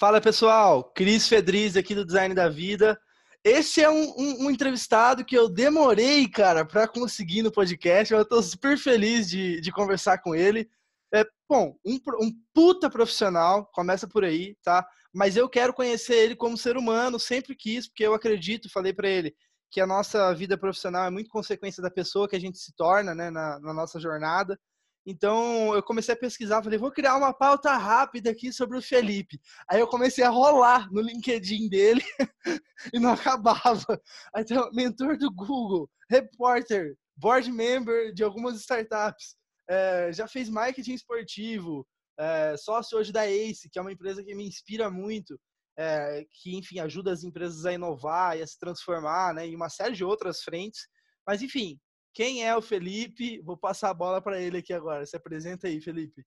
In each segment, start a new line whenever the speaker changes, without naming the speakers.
Fala pessoal, Cris Fedriz aqui do Design da Vida. Esse é um, um, um entrevistado que eu demorei, cara, para conseguir no podcast. Eu estou super feliz de, de conversar com ele. É, bom, um, um puta profissional, começa por aí, tá? Mas eu quero conhecer ele como ser humano, sempre quis, porque eu acredito, falei para ele, que a nossa vida profissional é muito consequência da pessoa que a gente se torna, né, na, na nossa jornada. Então eu comecei a pesquisar, falei, vou criar uma pauta rápida aqui sobre o Felipe. Aí eu comecei a rolar no LinkedIn dele e não acabava. Tem mentor do Google, repórter, board member de algumas startups, é, já fez marketing esportivo, é, sócio hoje da Ace, que é uma empresa que me inspira muito, é, que enfim ajuda as empresas a inovar e a se transformar, né, em uma série de outras frentes. Mas enfim, quem é o Felipe? Vou passar a bola para ele aqui agora. Se apresenta aí, Felipe.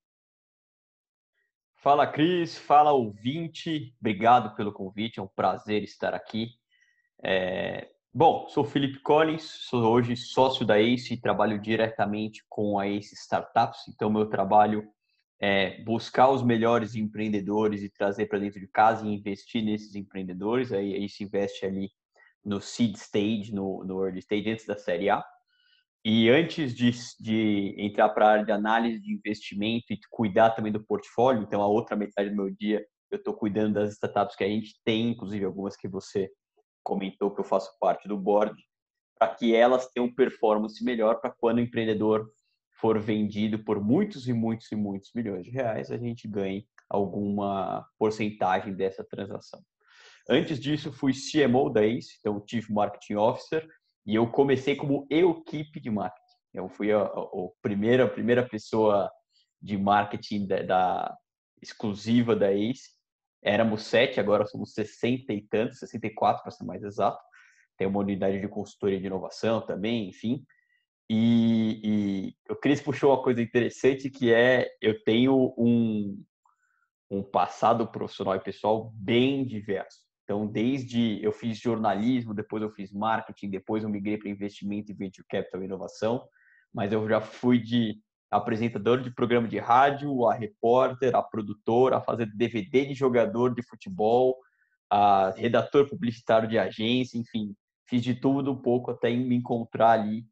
Fala, Cris. Fala, ouvinte. Obrigado pelo convite. É um prazer estar aqui. É... Bom, sou Felipe Collins, sou hoje sócio da ACE e trabalho diretamente com a ACE Startups. Então, meu trabalho é buscar os melhores empreendedores e trazer para dentro de casa e investir nesses empreendedores. Aí a ACE investe ali no seed stage, no, no early stage, antes da série A. E antes de, de entrar para a área de análise de investimento e cuidar também do portfólio, então a outra metade do meu dia eu estou cuidando das startups que a gente tem, inclusive algumas que você comentou que eu faço parte do board, para que elas tenham performance melhor para quando o empreendedor for vendido por muitos e muitos e muitos milhões de reais, a gente ganhe alguma porcentagem dessa transação. Antes disso, fui CMO da ACE, então Chief Marketing Officer, e eu comecei como equipe de marketing. Eu fui a, a, a, primeira, a primeira pessoa de marketing da, da exclusiva da ACE. Éramos sete, agora somos 60 e tantos, 64 para ser mais exato. Tem uma unidade de consultoria de inovação também, enfim. E, e o Cris puxou uma coisa interessante que é eu tenho um, um passado profissional e pessoal bem diverso. Então, desde eu fiz jornalismo, depois eu fiz marketing, depois eu migrei para investimento e venture capital e inovação, mas eu já fui de apresentador de programa de rádio, a repórter, a produtor, a fazer DVD de jogador de futebol, a redator publicitário de agência, enfim, fiz de tudo um pouco até me encontrar ali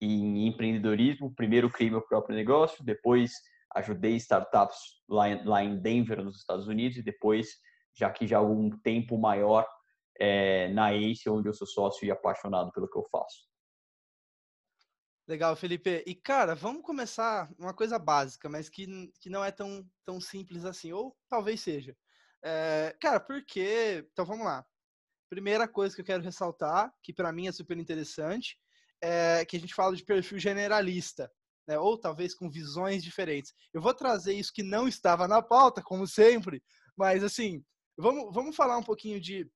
em empreendedorismo. Primeiro criei meu próprio negócio, depois ajudei startups lá em Denver, nos Estados Unidos, e depois já que já há algum tempo maior é, na ACE, onde eu sou sócio e apaixonado pelo que eu faço.
Legal, Felipe. E, cara, vamos começar uma coisa básica, mas que, que não é tão, tão simples assim, ou talvez seja. É, cara, porque. Então vamos lá. Primeira coisa que eu quero ressaltar, que para mim é super interessante, é que a gente fala de perfil generalista, né? ou talvez com visões diferentes. Eu vou trazer isso que não estava na pauta, como sempre, mas assim, Vamos, vamos falar um pouquinho de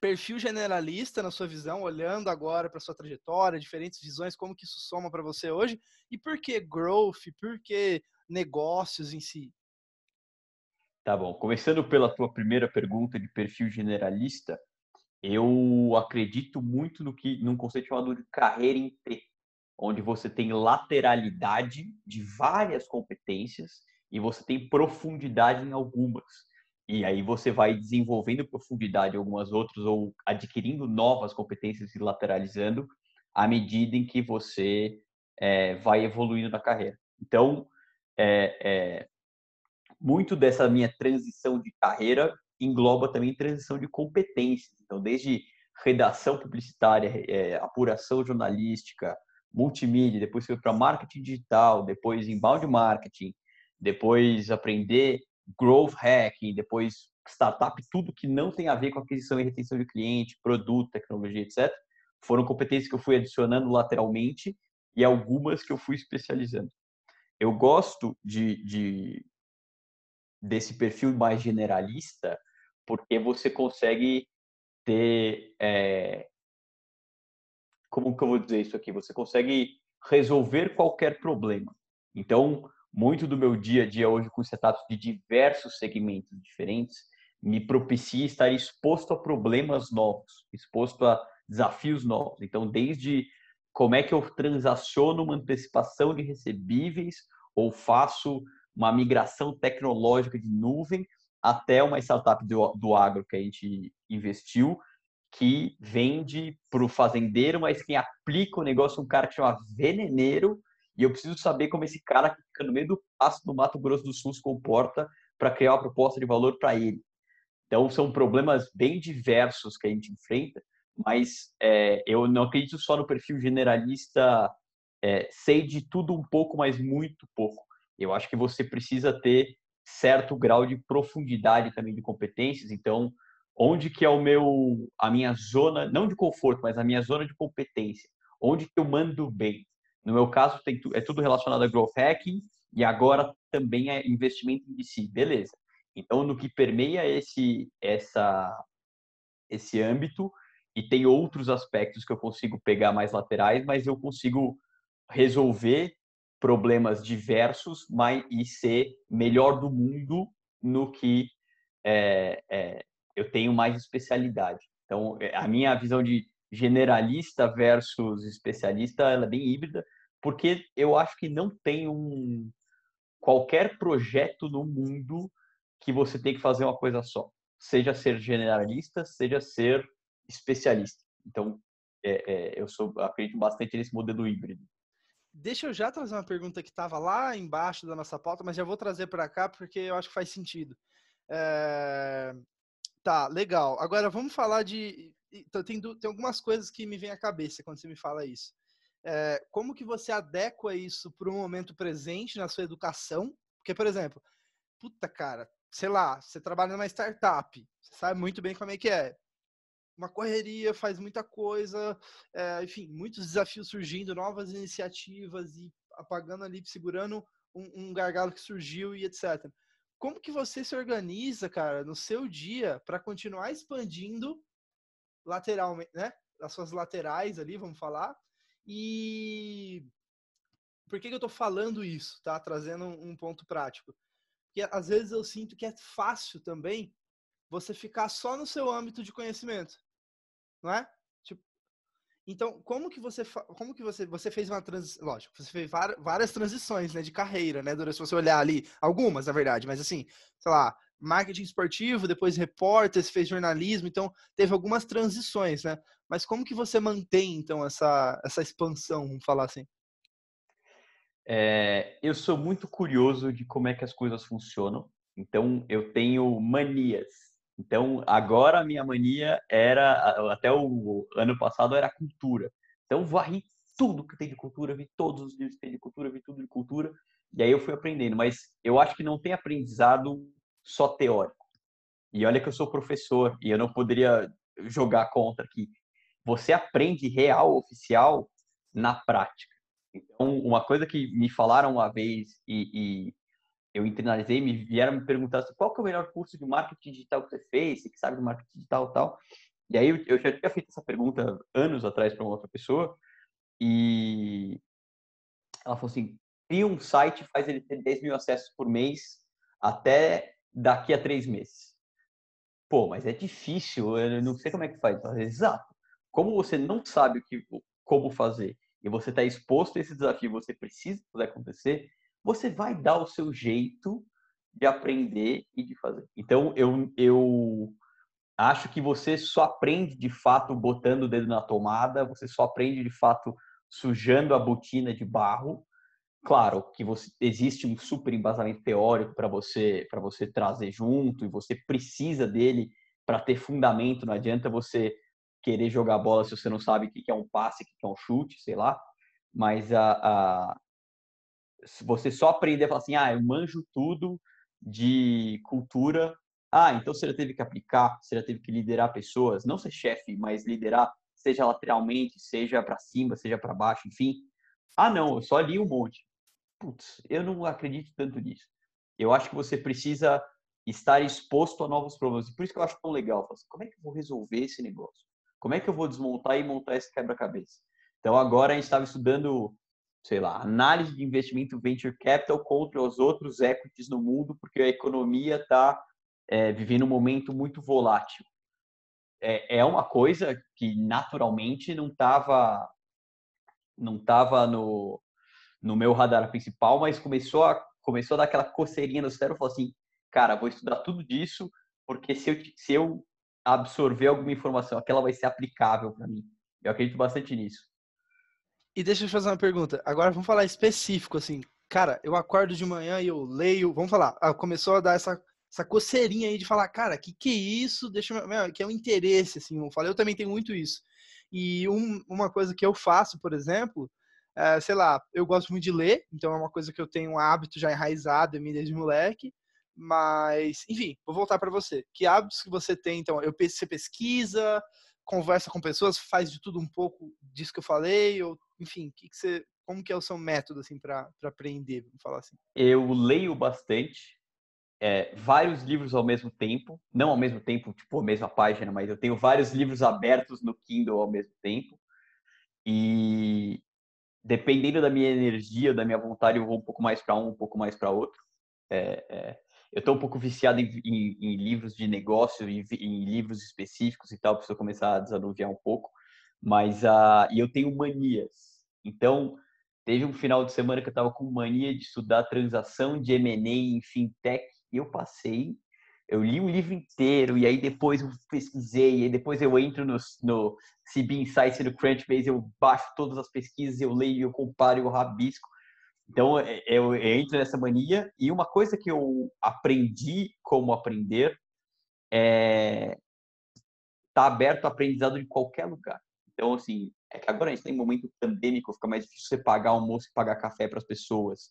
perfil generalista na sua visão, olhando agora para sua trajetória, diferentes visões, como que isso soma para você hoje e por que growth, por que negócios em si?
Tá bom. Começando pela tua primeira pergunta de perfil generalista, eu acredito muito no que num conceito chamado de carreira em T, onde você tem lateralidade de várias competências e você tem profundidade em algumas. E aí você vai desenvolvendo profundidade em algumas outras ou adquirindo novas competências e lateralizando à medida em que você é, vai evoluindo na carreira. Então, é, é, muito dessa minha transição de carreira engloba também transição de competências. Então, desde redação publicitária, é, apuração jornalística, multimídia, depois foi para marketing digital, depois inbound marketing, depois aprender growth hacking, depois startup, tudo que não tem a ver com aquisição e retenção de cliente, produto, tecnologia, etc. Foram competências que eu fui adicionando lateralmente e algumas que eu fui especializando. Eu gosto de, de desse perfil mais generalista porque você consegue ter é, como que eu vou dizer isso aqui? Você consegue resolver qualquer problema. Então, muito do meu dia a dia hoje com setups de diversos segmentos diferentes me propicia estar exposto a problemas novos, exposto a desafios novos. Então, desde como é que eu transaciono uma antecipação de recebíveis ou faço uma migração tecnológica de nuvem, até uma startup do, do agro que a gente investiu, que vende para o fazendeiro, mas quem aplica o negócio é um cara que chama veneneiro, e eu preciso saber como esse cara que fica no meio do pasto no Mato Grosso do Sul se comporta para criar uma proposta de valor para ele. Então, são problemas bem diversos que a gente enfrenta, mas é, eu não acredito só no perfil generalista, é, sei de tudo um pouco, mas muito pouco. Eu acho que você precisa ter certo grau de profundidade também de competências. Então, onde que é o meu, a minha zona, não de conforto, mas a minha zona de competência, onde que eu mando bem. No meu caso, tem, é tudo relacionado a growth hacking e agora também é investimento em VC, beleza. Então, no que permeia esse, essa, esse âmbito, e tem outros aspectos que eu consigo pegar mais laterais, mas eu consigo resolver problemas diversos mas, e ser melhor do mundo no que é, é, eu tenho mais especialidade. Então, é, a minha visão de generalista versus especialista ela é bem híbrida, porque eu acho que não tem um qualquer projeto no mundo que você tem que fazer uma coisa só, seja ser generalista, seja ser especialista. Então, é, é, eu sou acredito bastante nesse modelo híbrido.
Deixa eu já trazer uma pergunta que estava lá embaixo da nossa pauta, mas já vou trazer para cá porque eu acho que faz sentido. É... Tá, legal. Agora vamos falar de. Tem, tem algumas coisas que me vêm à cabeça quando você me fala isso. É, como que você adequa isso para o momento presente na sua educação? Porque, por exemplo, puta cara, sei lá, você trabalha numa startup, você sabe muito bem como é que é uma correria, faz muita coisa, é, enfim, muitos desafios surgindo, novas iniciativas e apagando ali, segurando um, um gargalo que surgiu e etc. Como que você se organiza, cara, no seu dia para continuar expandindo lateralmente, né? As suas laterais ali, vamos falar. E por que, que eu estou falando isso, tá? Trazendo um ponto prático. Porque às vezes eu sinto que é fácil também você ficar só no seu âmbito de conhecimento não é? Tipo, então, como que você como que você você fez uma transição, lógico, você fez várias transições, né, de carreira, né, durante se você olhar ali, algumas, na verdade, mas assim, sei lá, marketing esportivo, depois repórter, fez jornalismo, então teve algumas transições, né? Mas como que você mantém então essa essa expansão, vamos falar assim?
É, eu sou muito curioso de como é que as coisas funcionam. Então, eu tenho manias. Então, agora a minha mania era, até o ano passado, era cultura. Então, varri tudo que tem de cultura, vi todos os livros que tem de cultura, vi tudo de cultura, e aí eu fui aprendendo. Mas eu acho que não tem aprendizado só teórico. E olha que eu sou professor, e eu não poderia jogar contra aqui. Você aprende real, oficial, na prática. Então, uma coisa que me falaram uma vez, e, e eu internalizei, me vieram me perguntar assim, qual que é o melhor curso de marketing digital que você fez, você que sabe de marketing digital e tal. E aí eu, já tinha feito essa pergunta anos atrás para uma outra pessoa e ela falou assim, cria um site faz ele ter 10 mil acessos por mês até daqui a três meses. Pô, mas é difícil, eu não sei como é que faz. Exato. Como você não sabe o que, como fazer e você está exposto a esse desafio, você precisa fazer acontecer, você vai dar o seu jeito de aprender e de fazer. Então, eu, eu acho que você só aprende de fato botando o dedo na tomada, você só aprende de fato sujando a botina de barro. Claro que você, existe um super embasamento teórico para você para você trazer junto e você precisa dele para ter fundamento. Não adianta você querer jogar bola se você não sabe o que é um passe, o que é um chute, sei lá. Mas a, a, você só aprender a falar assim, ah, eu manjo tudo de cultura. Ah, então você já teve que aplicar, você já teve que liderar pessoas, não ser chefe, mas liderar, seja lateralmente, seja para cima, seja para baixo, enfim. Ah, não, eu só li um monte. Putz, eu não acredito tanto nisso. Eu acho que você precisa estar exposto a novos problemas. E por isso que eu acho tão legal. Assim, como é que eu vou resolver esse negócio? Como é que eu vou desmontar e montar esse quebra-cabeça? Então agora a gente estava estudando sei lá, análise de investimento venture capital contra os outros equities no mundo, porque a economia está é, vivendo um momento muito volátil. É, é uma coisa que naturalmente não estava não tava no, no meu radar principal, mas começou a, começou a dar aquela coceirinha no cérebro, falou assim, cara, vou estudar tudo disso, porque se eu, se eu absorver alguma informação, aquela vai ser aplicável para mim. Eu acredito bastante nisso.
E deixa eu te fazer uma pergunta. Agora vamos falar específico, assim. Cara, eu acordo de manhã e eu leio. Vamos falar. Ah, começou a dar essa, essa coceirinha aí de falar, cara, que que é isso? Deixa eu, que é um interesse, assim. Eu falei, eu também tenho muito isso. E um, uma coisa que eu faço, por exemplo, é, sei lá, eu gosto muito de ler, então é uma coisa que eu tenho um hábito já enraizado em mim desde moleque. Mas, enfim, vou voltar para você. Que hábitos que você tem? Então, eu você pesquisa, conversa com pessoas, faz de tudo um pouco disso que eu falei, ou enfim, que que você, como que é o seu método assim para aprender, vamos falar assim?
Eu leio bastante, é, vários livros ao mesmo tempo, não ao mesmo tempo, tipo a mesma página, mas eu tenho vários livros abertos no Kindle ao mesmo tempo. E dependendo da minha energia, da minha vontade, eu vou um pouco mais para um, um pouco mais para outro. É, é, eu estou um pouco viciado em, em, em livros de negócio, em, em, livros específicos e tal, preciso começar a desanuviar um pouco. Mas uh, e eu tenho manias. Então, teve um final de semana que eu estava com mania de estudar transação de M&A em fintech e eu passei, eu li um livro inteiro e aí depois eu pesquisei, e depois eu entro no, no CB Insights e no Crunchbase, eu baixo todas as pesquisas, eu leio, eu comparo, eu rabisco. Então, é, eu, eu entro nessa mania e uma coisa que eu aprendi como aprender é tá aberto ao aprendizado em qualquer lugar. Então, assim, é que agora a gente tem um momento pandêmico, fica mais difícil você pagar almoço e pagar café para as pessoas.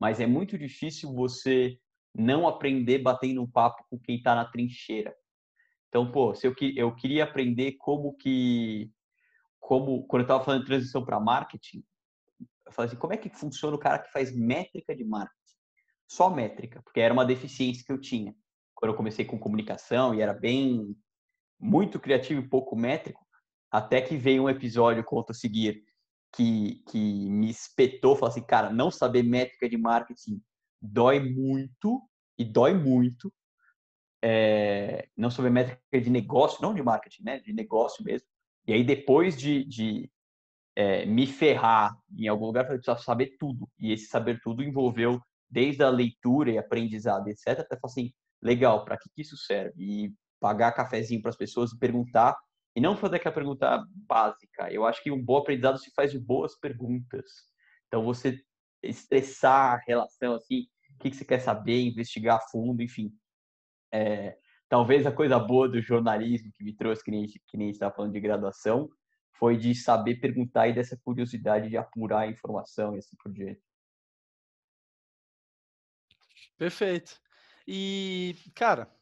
Mas é muito difícil você não aprender batendo um papo com quem está na trincheira. Então, pô, se eu, eu queria aprender como que, como quando eu estava falando de transição para marketing, eu falei assim, como é que funciona o cara que faz métrica de marketing? Só métrica, porque era uma deficiência que eu tinha. Quando eu comecei com comunicação e era bem muito criativo e pouco métrico, até que veio um episódio, conto a seguir, que, que me espetou, falou assim, cara, não saber métrica de marketing dói muito, e dói muito, é, não saber métrica de negócio, não de marketing, né, de negócio mesmo. E aí depois de, de é, me ferrar em algum lugar, eu precisava saber tudo. E esse saber tudo envolveu desde a leitura e aprendizado, etc. Até falar assim, legal, para que, que isso serve? E pagar cafezinho para as pessoas e perguntar e não fazer aquela pergunta básica. Eu acho que um bom aprendizado se faz de boas perguntas. Então, você estressar a relação, assim, o que, você quer saber, investigar a fundo, enfim. É, talvez a coisa boa do jornalismo que me trouxe, que nem, que nem estava falando de graduação, foi de saber perguntar e dessa curiosidade de apurar a informação e assim por diante.
Perfeito. E, cara,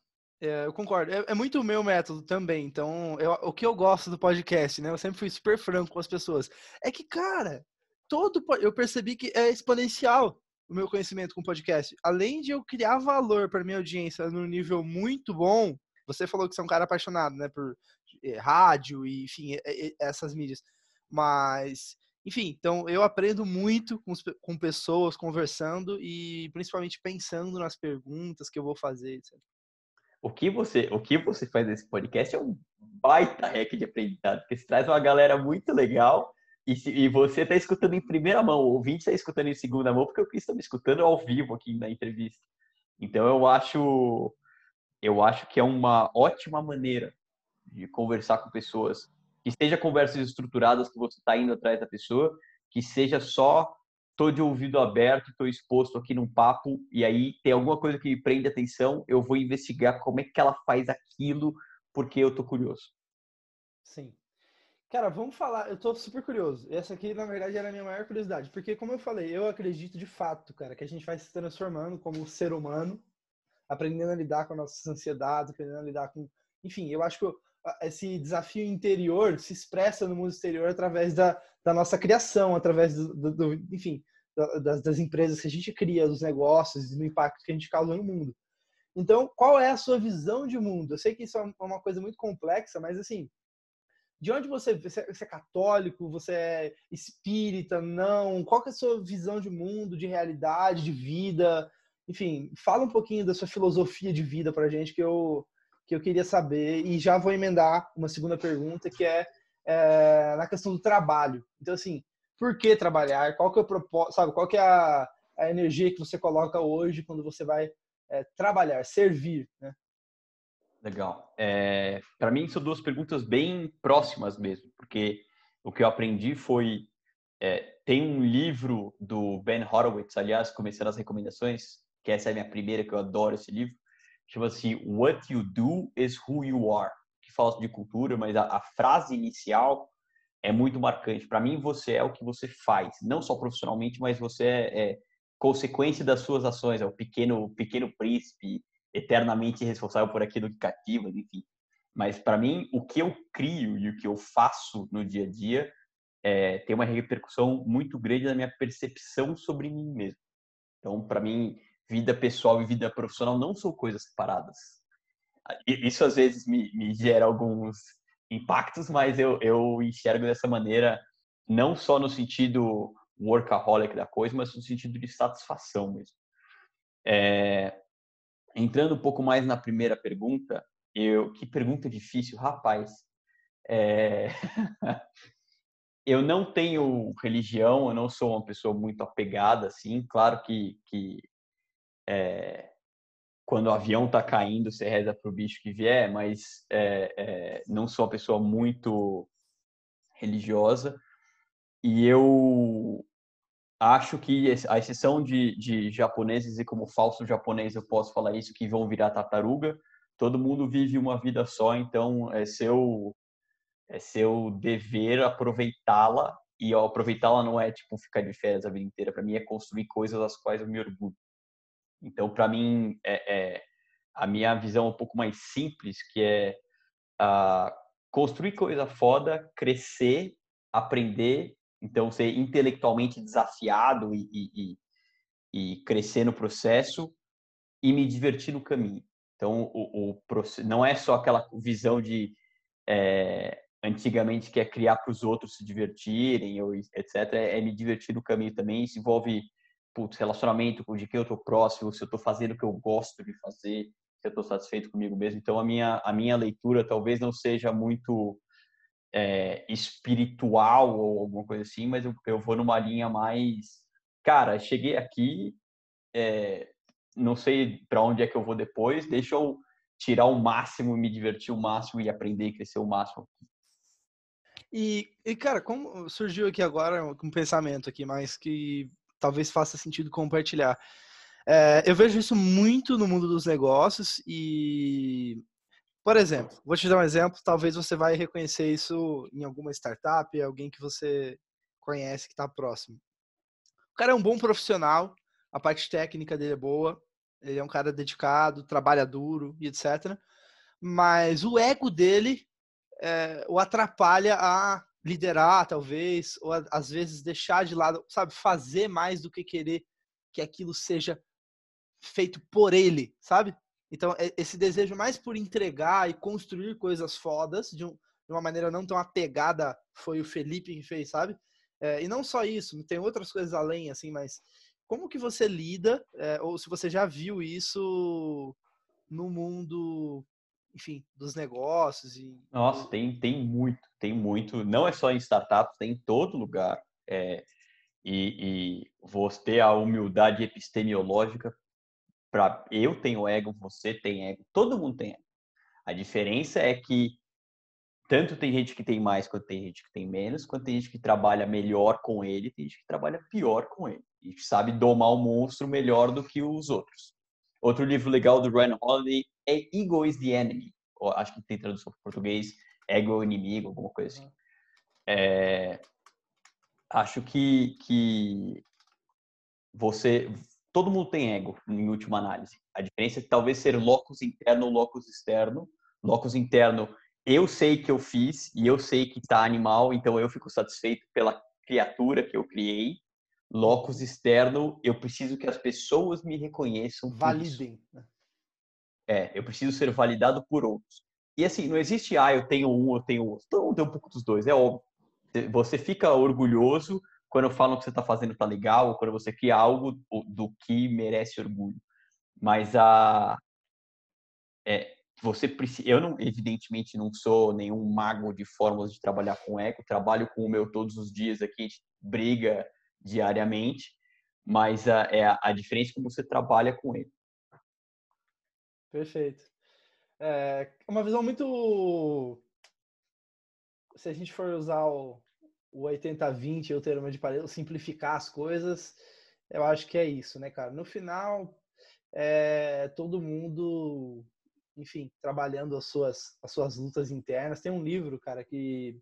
é, eu concordo. É, é, muito o meu método também. Então, eu, o que eu gosto do podcast, né? Eu sempre fui super franco com as pessoas. É que, cara, todo eu percebi que é exponencial o meu conhecimento com podcast. Além de eu criar valor para minha audiência num nível muito bom, você falou que você é um cara apaixonado, né, por é, rádio e, enfim, essas mídias. Mas, enfim, então eu aprendo muito com, com pessoas, conversando e principalmente pensando nas perguntas que eu vou fazer, etc
o que você, o que você faz nesse podcast é um baita hack de aprendizado, porque você traz uma galera muito legal e, se, e você está escutando em primeira mão, o ouvinte está escutando em segunda mão, porque o Cris está me escutando ao vivo aqui na entrevista. Então eu acho, eu acho que é uma ótima maneira de conversar com pessoas, que seja conversas estruturadas que você está indo atrás da pessoa, que seja só tô de ouvido aberto, estou exposto aqui num papo e aí tem alguma coisa que me prende atenção, eu vou investigar como é que ela faz aquilo, porque eu tô curioso.
Sim. Cara, vamos falar, eu tô super curioso. Essa aqui, na verdade, era a minha maior curiosidade, porque como eu falei, eu acredito de fato, cara, que a gente vai se transformando como ser humano, aprendendo a lidar com as nossas ansiedades, aprendendo a lidar com, enfim, eu acho que esse desafio interior se expressa no mundo exterior através da, da nossa criação, através do, do, do enfim, das, das, empresas que a gente cria, dos negócios do impacto que a gente causa no mundo. Então, qual é a sua visão de mundo? Eu sei que isso é uma coisa muito complexa, mas assim, de onde você, você é católico, você é espírita, não? Qual é a sua visão de mundo, de realidade, de vida? Enfim, fala um pouquinho da sua filosofia de vida para gente que eu que eu queria saber e já vou emendar uma segunda pergunta que é, é na questão do trabalho. Então assim, por que trabalhar? Qual que é o propósito, sabe? Qual que é a, a energia que você coloca hoje quando você vai é, trabalhar, servir? Né?
Legal. É, Para mim, são duas perguntas bem próximas mesmo, porque o que eu aprendi foi. É, tem um livro do Ben Horowitz, aliás, começando as recomendações, que essa é a minha primeira, que eu adoro esse livro, chama-se What You Do is Who You Are, que fala de cultura, mas a, a frase inicial é muito marcante. Para mim, você é o que você faz, não só profissionalmente, mas você é, é consequência das suas ações, é o pequeno, pequeno príncipe, eternamente responsável por aquilo que cativa, enfim. Mas para mim, o que eu crio e o que eu faço no dia a dia é, tem uma repercussão muito grande na minha percepção sobre mim mesmo. Então, para mim, vida pessoal e vida profissional não são coisas separadas. Isso às vezes me, me gera alguns impactos, mas eu, eu enxergo dessa maneira, não só no sentido workaholic da coisa, mas no sentido de satisfação mesmo. É, entrando um pouco mais na primeira pergunta, eu que pergunta difícil, rapaz. É... eu não tenho religião, eu não sou uma pessoa muito apegada, assim. Claro que, que é... quando o avião tá caindo, você reza pro bicho que vier, mas é, é, não sou uma pessoa muito religiosa. E eu acho que a exceção de, de japoneses e como falso japonês eu posso falar isso que vão virar tartaruga. Todo mundo vive uma vida só então é seu é seu dever aproveitá-la e aproveitá-la não é tipo ficar de férias a vida inteira. Para mim é construir coisas das quais eu me orgulho. Então para mim é, é, a minha visão é um pouco mais simples que é uh, construir coisa foda crescer aprender então, ser intelectualmente desafiado e, e, e, crescer no processo e me divertir no caminho. Então, o, o não é só aquela visão de é, antigamente que é criar para os outros se divertirem, ou etc. É, é, me divertir no caminho também. Isso envolve putz, relacionamento com de quem eu estou próximo, se eu estou fazendo o que eu gosto de fazer, se eu estou satisfeito comigo mesmo. Então, a minha, a minha leitura talvez não seja muito é, espiritual ou alguma coisa assim, mas eu, eu vou numa linha mais, cara, cheguei aqui, é, não sei para onde é que eu vou depois, deixa eu tirar o máximo, me divertir o máximo e aprender e crescer o máximo.
E, e cara, como surgiu aqui agora um pensamento aqui, mas que talvez faça sentido compartilhar. É, eu vejo isso muito no mundo dos negócios e por exemplo, vou te dar um exemplo, talvez você vai reconhecer isso em alguma startup, alguém que você conhece que está próximo. O cara é um bom profissional, a parte técnica dele é boa, ele é um cara dedicado, trabalha duro e etc. Mas o ego dele é, o atrapalha a liderar, talvez, ou a, às vezes deixar de lado, sabe, fazer mais do que querer que aquilo seja feito por ele, sabe? Então, é, esse desejo mais por entregar e construir coisas fodas, de, um, de uma maneira não tão apegada, foi o Felipe que fez, sabe? É, e não só isso, tem outras coisas além, assim, mas como que você lida, é, ou se você já viu isso no mundo, enfim, dos negócios? E...
Nossa, tem, tem muito, tem muito. Não é só em startups, tem em todo lugar. É, e, e vou ter a humildade epistemológica eu tenho ego, você tem ego, todo mundo tem ego. A diferença é que tanto tem gente que tem mais quanto tem gente que tem menos, quanto tem gente que trabalha melhor com ele, tem gente que trabalha pior com ele e sabe domar o monstro melhor do que os outros. Outro livro legal do Ryan Holiday é Ego is the Enemy. Acho que tem tradução para português, Ego é o inimigo, alguma coisa assim. É, acho que, que você todo mundo tem ego, em última análise. A diferença é que talvez ser locus interno ou locus externo. Locus interno, eu sei que eu fiz e eu sei que está animal, então eu fico satisfeito pela criatura que eu criei. Locus externo, eu preciso que as pessoas me reconheçam.
Validem. Né?
É, eu preciso ser validado por outros. E assim, não existe, ah, eu tenho um, eu tenho outro. Mundo tem um pouco dos dois, é óbvio. Você fica orgulhoso quando falam que você está fazendo tá legal, ou quando você cria algo do que merece orgulho. Mas a é, você precisa, eu não, evidentemente não sou nenhum mago de fórmulas de trabalhar com eco, trabalho com o meu todos os dias aqui, a gente briga diariamente, mas a, é a, a diferença é como você trabalha com ele.
Perfeito. É uma visão muito. Se a gente for usar o, o 80-20, o termo de parede, simplificar as coisas, eu acho que é isso, né, cara? No final, é, todo mundo, enfim, trabalhando as suas, as suas lutas internas. Tem um livro, cara, que.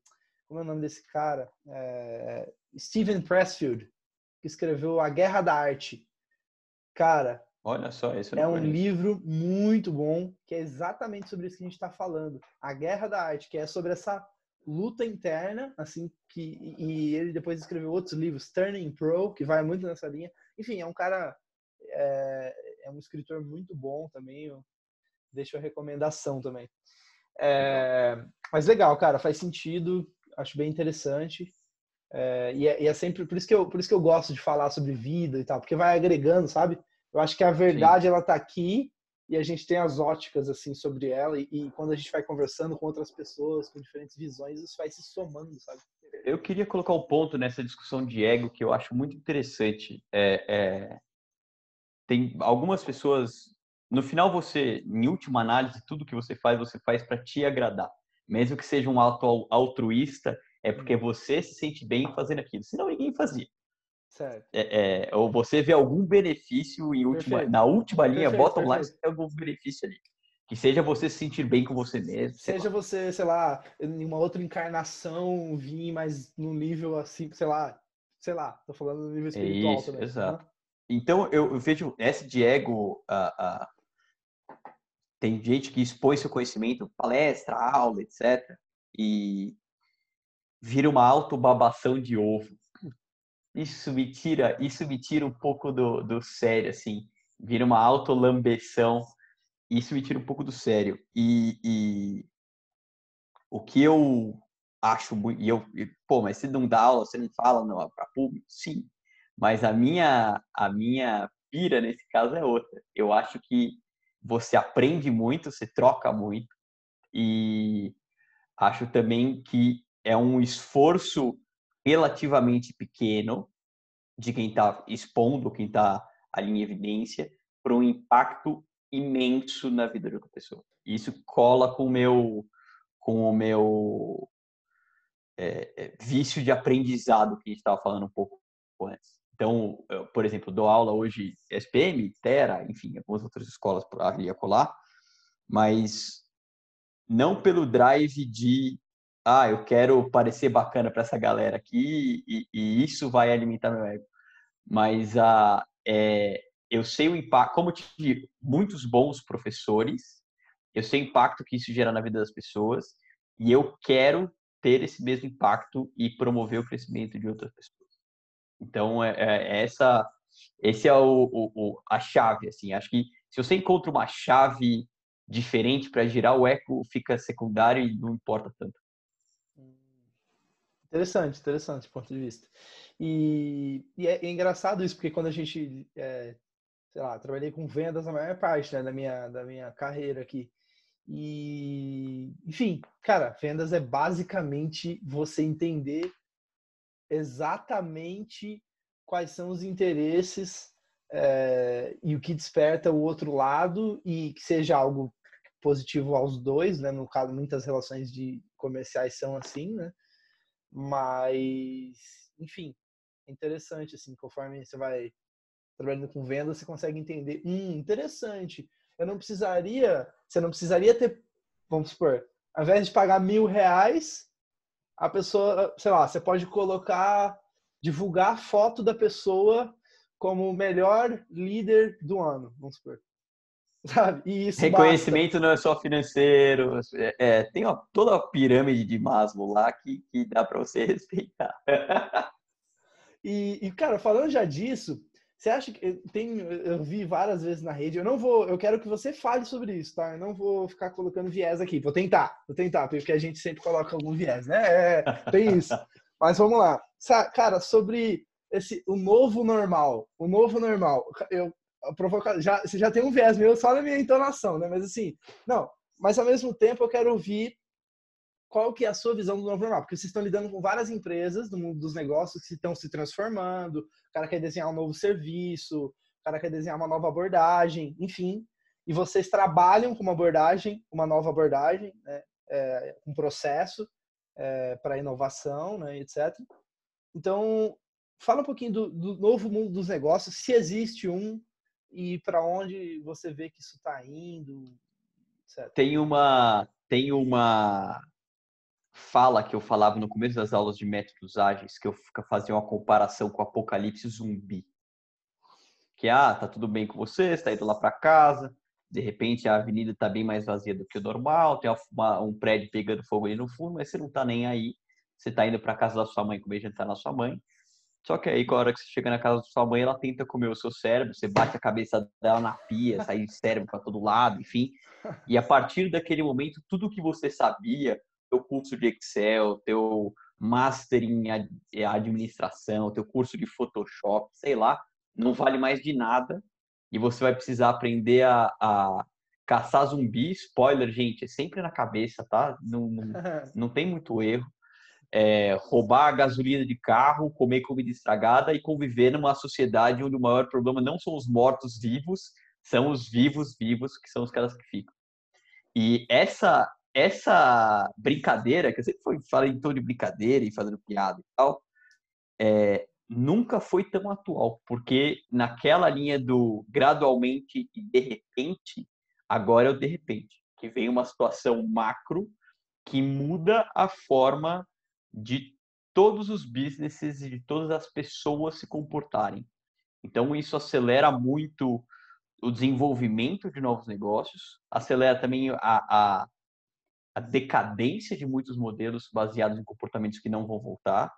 Como é o nome desse cara? É, Steven Pressfield, que escreveu A Guerra da Arte. Cara,
Olha só,
isso é um livro muito bom que é exatamente sobre isso que a gente está falando, a guerra da arte, que é sobre essa luta interna, assim que e ele depois escreveu outros livros, Turning Pro, que vai muito nessa linha. Enfim, é um cara é, é um escritor muito bom também. Eu deixo a recomendação também. É, mas legal, cara, faz sentido, acho bem interessante. É, e, é, e, é, sempre por isso que eu por isso que eu gosto de falar sobre vida e tal, porque vai agregando, sabe? Eu acho que a verdade Sim. ela está aqui e a gente tem as óticas assim sobre ela e, e, quando a gente vai conversando com outras pessoas com diferentes visões isso vai se somando, sabe?
Eu queria colocar um ponto nessa discussão de ego que eu acho muito interessante. É, é... Tem algumas pessoas no final você, em última análise, tudo que você faz você faz para te agradar, mesmo que seja um ato altruísta, é porque uhum. você se sente bem fazendo aquilo. Senão ninguém fazia. É, é, ou você vê algum benefício em última, na última linha, perfeito, bottom line, tem algum benefício ali. Que seja você se sentir bem com você mesmo.
Seja você, sei lá, em uma outra encarnação, vir mais num nível assim, sei lá, sei lá, tô falando no nível espiritual Isso, também.
Exato. Né? Então eu, eu, vejo esse de ego. Uh, uh, tem gente que expõe seu conhecimento, palestra, aula, etc. E vira uma autobabação de ovo isso me tira, isso me tira um pouco do, do sério, assim. Vira uma autolambeção. Isso me tira um pouco do sério. E, e o que eu acho muito. E eu, e, pô, mas você não dá aula, você não fala para público? Sim. Mas a minha, a minha pira nesse caso é outra. Eu acho que você aprende muito, você troca muito. E acho também que é um esforço relativamente pequeno de quem está expondo, quem está ali em evidência, para um impacto imenso na vida de outra pessoa. Isso cola com o meu, com o meu é, é, vício de aprendizado que a gente estava falando um pouco antes. Então, eu, por exemplo, dou aula hoje SPM, Terra, enfim, algumas outras escolas ali colar, mas não pelo drive de ah, eu quero parecer bacana para essa galera aqui e, e, isso vai alimentar meu ego. Mas ah, é, eu sei o impacto, como eu digo, muitos bons professores, eu sei o impacto que isso gera na vida das pessoas e eu quero ter esse mesmo impacto e promover o crescimento de outras pessoas. Então, é, é, é essa, esse é o, o, o, a chave, assim. Acho que se você encontra uma chave diferente para girar, o eco fica secundário e não importa tanto.
Interessante, interessante ponto de vista. E, e é, é, engraçado isso, porque quando a gente, é, sei lá, trabalhei com vendas a maior parte né, da, minha, da minha carreira aqui. E, enfim, cara, vendas é basicamente você entender exatamente quais são os interesses é, e o que desperta o outro lado e que seja algo positivo aos dois, né? No caso, muitas relações de comerciais são assim, né? Mas, enfim, é interessante, assim, conforme você vai trabalhando com venda, você consegue entender, hum, interessante. Eu não precisaria, você não precisaria ter, vamos supor, ao invés de pagar mil reais, a pessoa, sei lá, você pode colocar, divulgar a foto da pessoa como o melhor líder do ano, vamos supor.
Sabe? E isso Reconhecimento basta. não é só financeiro, é, é tem uma, toda a pirâmide de Maslow lá que, que dá para você respeitar.
e, e, cara, falando já disso, você acha que tem? Eu vi várias vezes na rede. Eu não vou. Eu quero que você fale sobre isso, tá? Eu não vou ficar colocando viés aqui. Vou tentar, vou tentar, porque a gente sempre coloca algum viés, né? É, tem isso. Mas vamos lá, cara, sobre esse o novo normal, o novo normal. Eu provocar. Já, você já tem um viés meu só na minha entonação, né? Mas assim, não. Mas ao mesmo tempo eu quero ouvir qual que é a sua visão do novo normal, porque vocês estão lidando com várias empresas do mundo dos negócios que estão se transformando. O cara quer desenhar um novo serviço, o cara quer desenhar uma nova abordagem, enfim. e vocês trabalham com uma abordagem, uma nova abordagem, né? É, um processo é, para inovação, né, etc. Então, fala um pouquinho do, do, novo mundo dos negócios, se existe um e para onde você vê que isso está indo.
Tem uma tem uma fala que eu falava no começo das aulas de métodos ágeis, que eu fazia uma comparação com o apocalipse zumbi. Que, ah, tá tudo bem com você, está indo lá para casa, de repente a avenida está bem mais vazia do que o normal, tem uma, um prédio pegando fogo ali no fundo, mas você não está nem aí. Você está indo para casa da sua mãe comer jantar na sua mãe. Só que aí, com a hora que você chega na casa da sua mãe, ela tenta comer o seu cérebro, você bate a cabeça dela na pia, sai cérebro para todo lado, enfim. E a partir daquele momento, tudo que você sabia, teu curso de Excel, teu master em administração, teu curso de Photoshop, sei lá, não vale mais de nada e você vai precisar aprender a, a caçar zumbi. Spoiler, gente, é sempre na cabeça, tá? Não, não, não tem muito erro. É, roubar a gasolina de carro, comer comida estragada e conviver numa sociedade onde o maior problema não são os mortos vivos, são os vivos vivos, que são os caras que ficam. E essa essa brincadeira, que eu sempre falei em tom de brincadeira e fazendo piada e tal, é, nunca foi tão atual, porque naquela linha do gradualmente e de repente, agora é o de repente, que vem uma situação macro que muda a forma de todos os businesses e de todas as pessoas se comportarem. Então, isso acelera muito o desenvolvimento de novos negócios, acelera também a, a a decadência de muitos modelos baseados em comportamentos que não vão voltar.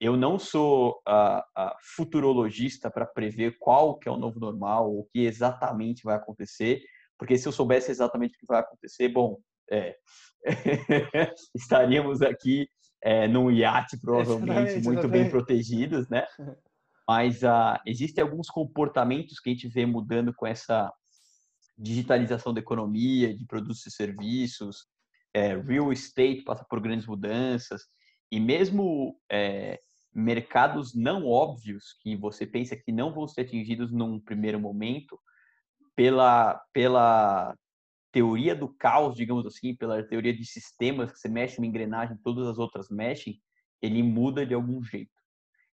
Eu não sou uh, futurologista para prever qual que é o novo normal, o que exatamente vai acontecer, porque se eu soubesse exatamente o que vai acontecer, bom, é, estaríamos aqui é, num iate provavelmente exatamente, muito exatamente. bem protegidos, né? Mas uh, existem alguns comportamentos que a gente vê mudando com essa digitalização da economia, de produtos e serviços, é, real estate passa por grandes mudanças e mesmo é, mercados não óbvios que você pensa que não vão ser atingidos num primeiro momento pela pela teoria do caos, digamos assim, pela teoria de sistemas que você mexe uma engrenagem, todas as outras mexem, ele muda de algum jeito.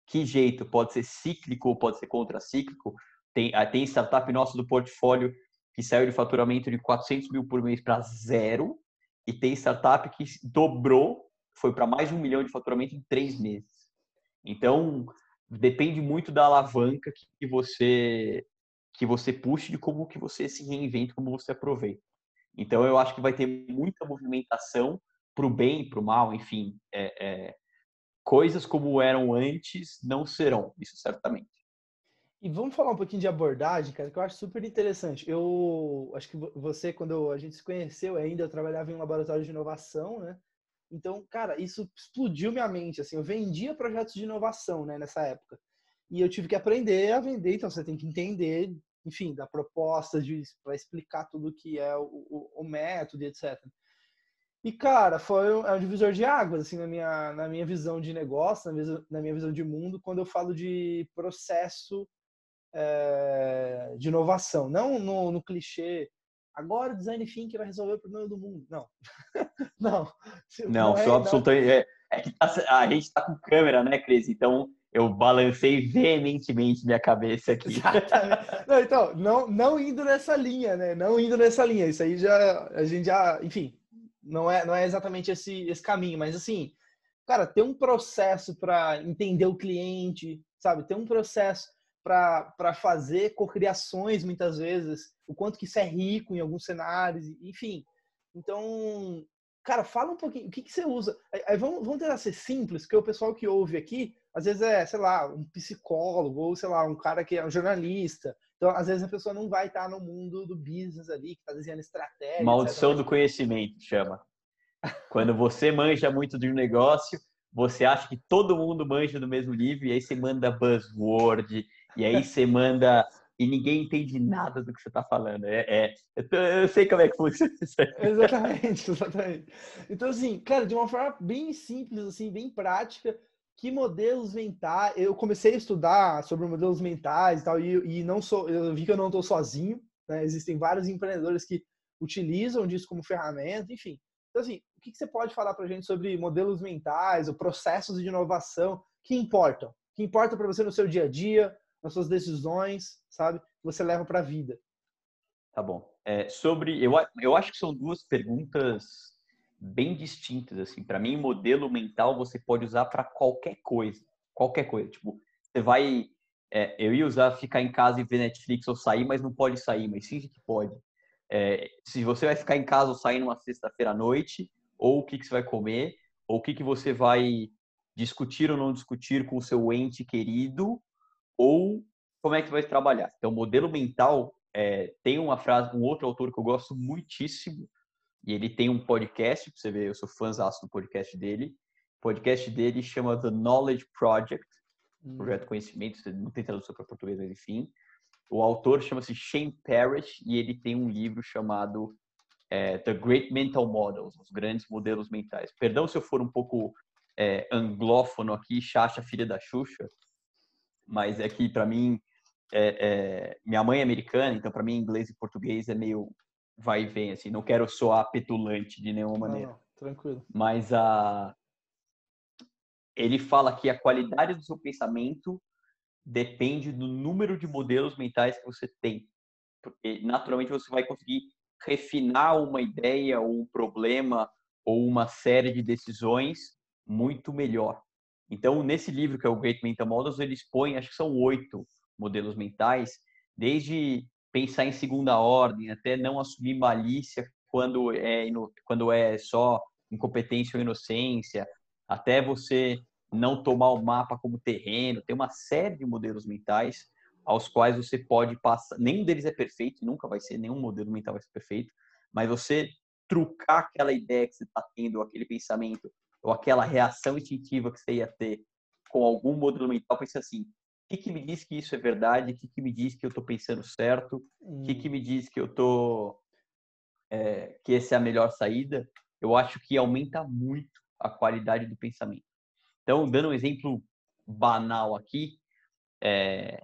Que jeito? Pode ser cíclico pode ser contracíclico. Tem, ah, tem startup nosso do portfólio que saiu de faturamento de 400 mil por mês para zero e tem startup que dobrou, foi para mais de um milhão de faturamento em três meses. Então, depende muito da alavanca que você que você puxe de como que você se reinventa, como você aproveita. Então, eu acho que vai ter muita movimentação para o bem para o mal, enfim. É, é, coisas como eram antes não serão, isso certamente.
E vamos falar um pouquinho de abordagem, cara, que eu acho super interessante. Eu acho que você, quando a gente se conheceu ainda, eu trabalhava em um laboratório de inovação, né? Então, cara, isso explodiu minha mente, assim, eu vendia projetos de inovação, né, nessa época. E eu tive que aprender a vender, então você tem que entender, enfim, da proposta para explicar tudo que é o, o, o método, etc. E, cara, foi um, é um divisor de águas, assim, na minha, na minha visão de negócio, na, visão, na minha visão de mundo, quando eu falo de processo é, de inovação, não no, no, clichê. Agora o design thinking vai resolver o problema do mundo. Não,
não. Não, é, sou absolutamente. É, é que tá, a gente está com câmera, né, Cris? Então eu balancei veementemente minha cabeça aqui.
Não, então, não, não indo nessa linha, né? Não indo nessa linha. Isso aí já a gente já, enfim, não é não é exatamente esse esse caminho, mas assim, cara, ter um processo para entender o cliente, sabe? Ter um processo para fazer cocriações muitas vezes, o quanto que isso é rico em alguns cenários, enfim. Então, cara, fala um pouquinho, o que, que você usa? Aí vamos, vamos tentar ser simples, porque o pessoal que ouve aqui, às vezes é, sei lá, um psicólogo, ou sei lá, um cara que é um jornalista. Então, às vezes a pessoa não vai estar no mundo do business ali, que está desenhando estratégia.
Maldição etc. do conhecimento, chama. Quando você manja muito de um negócio, você acha que todo mundo manja do mesmo livro, e aí você manda buzzword, e aí você manda e ninguém entende nada do que você está falando. É, é eu, tô, eu, sei como é que funciona isso aí.
Exatamente, exatamente. Então, assim, cara, de uma forma bem simples, assim, bem prática, que modelos mentais... Eu comecei a estudar sobre modelos mentais e tal, e, e não sou... Eu vi que eu não estou sozinho, Né? Existem vários empreendedores que utilizam disso como ferramenta, enfim. Então, assim, o que, você pode falar para a gente sobre modelos mentais ou processos de inovação que importam? Que importam para você no seu dia a dia, nas suas decisões, sabe? Que você leva para a vida.
Tá bom. É, sobre, eu, eu acho que são duas perguntas bem distintas, assim. Para mim, modelo mental você pode usar para qualquer coisa. Qualquer coisa. Tipo, você vai... É, eu ia usar ficar em casa e ver Netflix ou sair, mas não pode sair, mas sim que pode. É, se você vai ficar em casa ou sair numa sexta-feira à noite, ou o que, que você vai comer, ou o que, que você vai discutir ou não discutir com o seu ente querido, ou como é que vai trabalhar. Então, modelo mental é, tem uma frase, um outro autor que eu gosto muitíssimo, e ele tem um podcast, pra você ver, eu sou fãzão do podcast dele. O podcast dele chama The Knowledge Project, hum. Projeto Conhecimento, não tem tradução para português, mas enfim. O autor chama-se Shane Parrish e ele tem um livro chamado é, The Great Mental Models, os grandes modelos mentais. Perdão se eu for um pouco é, anglófono aqui, Chacha, filha da Xuxa, mas é que para mim, é, é, minha mãe é americana, então para mim inglês e português é meio vai e vem, assim, não quero soar petulante de nenhuma maneira. Não, não,
tranquilo.
Mas a ele fala que a qualidade do seu pensamento depende do número de modelos mentais que você tem. Porque naturalmente você vai conseguir refinar uma ideia ou um problema ou uma série de decisões muito melhor. Então, nesse livro que é o Great Mental Models, ele expõe, acho que são oito modelos mentais, desde pensar em segunda ordem até não assumir malícia quando é quando é só incompetência ou inocência, até você não tomar o mapa como terreno. Tem uma série de modelos mentais aos quais você pode passar. Nenhum deles é perfeito, nunca vai ser, nenhum modelo mental vai ser perfeito, mas você trucar aquela ideia que você está tendo, aquele pensamento, ou aquela reação instintiva que você ia ter com algum modelo mental, pensa assim: que, que me diz que isso é verdade? O que, que me diz que eu estou pensando certo? O hum. que, que me diz que eu tô é, que essa é a melhor saída? Eu acho que aumenta muito a qualidade do pensamento. Então, dando um exemplo banal aqui, é,